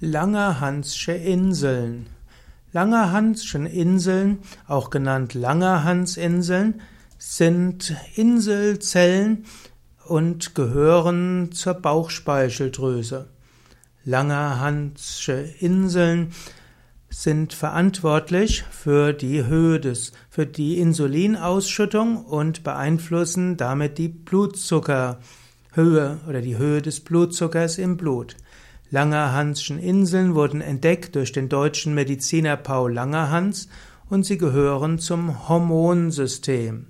Langerhansche Inseln. Langerhansche Inseln, auch genannt Langerhansinseln, sind Inselzellen und gehören zur Bauchspeicheldrüse. Langerhansche Inseln sind verantwortlich für die Höhe des, für die Insulinausschüttung und beeinflussen damit die Blutzuckerhöhe oder die Höhe des Blutzuckers im Blut. Langerhanschen Inseln wurden entdeckt durch den deutschen Mediziner Paul Langerhans und sie gehören zum Hormonsystem.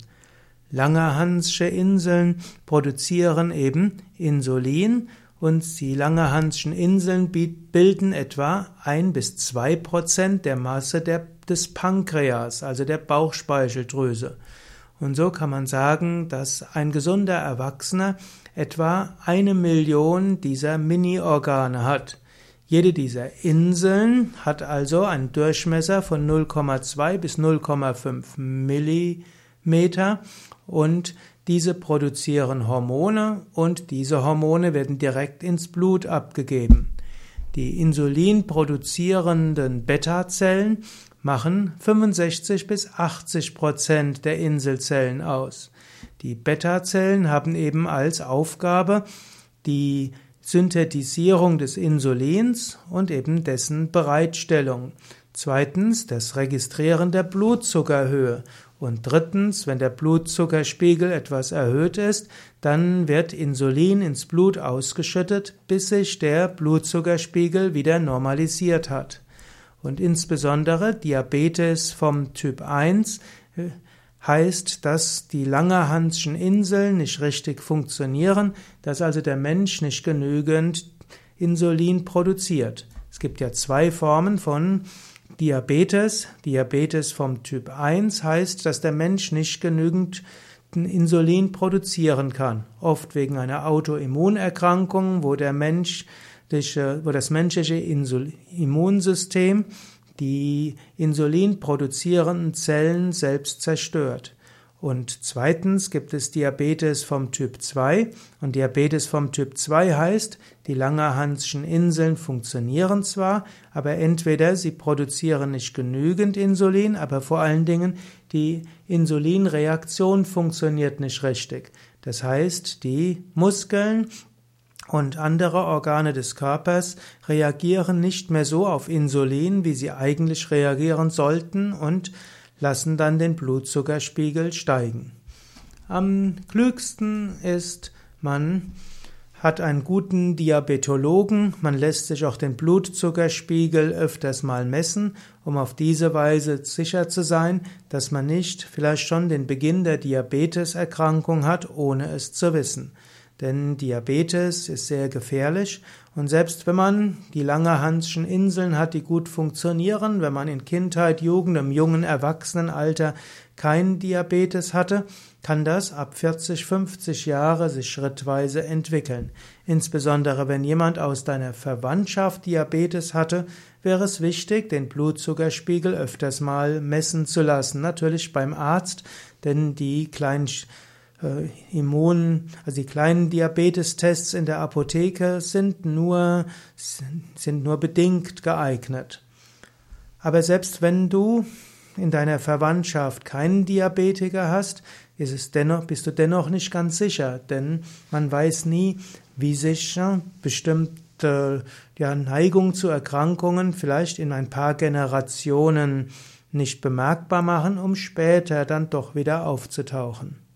Langerhansche Inseln produzieren eben Insulin und die Langerhanschen Inseln bilden etwa ein bis zwei Prozent der Masse der, des Pankreas, also der Bauchspeicheldrüse. Und so kann man sagen, dass ein gesunder Erwachsener etwa eine Million dieser Mini-Organe hat. Jede dieser Inseln hat also einen Durchmesser von 0,2 bis 0,5 Millimeter und diese produzieren Hormone und diese Hormone werden direkt ins Blut abgegeben. Die Insulin produzierenden Beta-Zellen machen 65 bis 80 Prozent der Inselzellen aus. Die Beta-Zellen haben eben als Aufgabe die Synthetisierung des Insulins und eben dessen Bereitstellung. Zweitens das Registrieren der Blutzuckerhöhe. Und drittens, wenn der Blutzuckerspiegel etwas erhöht ist, dann wird Insulin ins Blut ausgeschüttet, bis sich der Blutzuckerspiegel wieder normalisiert hat. Und insbesondere Diabetes vom Typ 1 äh, heißt, dass die Langerhanschen Inseln nicht richtig funktionieren, dass also der Mensch nicht genügend Insulin produziert. Es gibt ja zwei Formen von Diabetes. Diabetes vom Typ 1 heißt, dass der Mensch nicht genügend Insulin produzieren kann. Oft wegen einer Autoimmunerkrankung, wo der Mensch wo das menschliche Immunsystem die Insulin produzierenden Zellen selbst zerstört. Und zweitens gibt es Diabetes vom Typ 2. Und Diabetes vom Typ 2 heißt, die Langerhanschen Inseln funktionieren zwar, aber entweder sie produzieren nicht genügend Insulin, aber vor allen Dingen die Insulinreaktion funktioniert nicht richtig. Das heißt, die Muskeln und andere Organe des Körpers reagieren nicht mehr so auf Insulin, wie sie eigentlich reagieren sollten und lassen dann den Blutzuckerspiegel steigen. Am klügsten ist, man hat einen guten Diabetologen, man lässt sich auch den Blutzuckerspiegel öfters mal messen, um auf diese Weise sicher zu sein, dass man nicht vielleicht schon den Beginn der Diabeteserkrankung hat, ohne es zu wissen. Denn Diabetes ist sehr gefährlich und selbst wenn man die Langerhanschen Inseln hat, die gut funktionieren, wenn man in Kindheit, Jugend, im jungen Erwachsenenalter kein Diabetes hatte, kann das ab 40, 50 Jahre sich schrittweise entwickeln. Insbesondere wenn jemand aus deiner Verwandtschaft Diabetes hatte, wäre es wichtig, den Blutzuckerspiegel öfters mal messen zu lassen. Natürlich beim Arzt, denn die kleinen Immun, also die kleinen Diabetestests in der Apotheke sind nur, sind nur bedingt geeignet. Aber selbst wenn du in deiner Verwandtschaft keinen Diabetiker hast, ist es dennoch, bist du dennoch nicht ganz sicher, denn man weiß nie, wie sich bestimmte ja, Neigung zu Erkrankungen vielleicht in ein paar Generationen nicht bemerkbar machen, um später dann doch wieder aufzutauchen.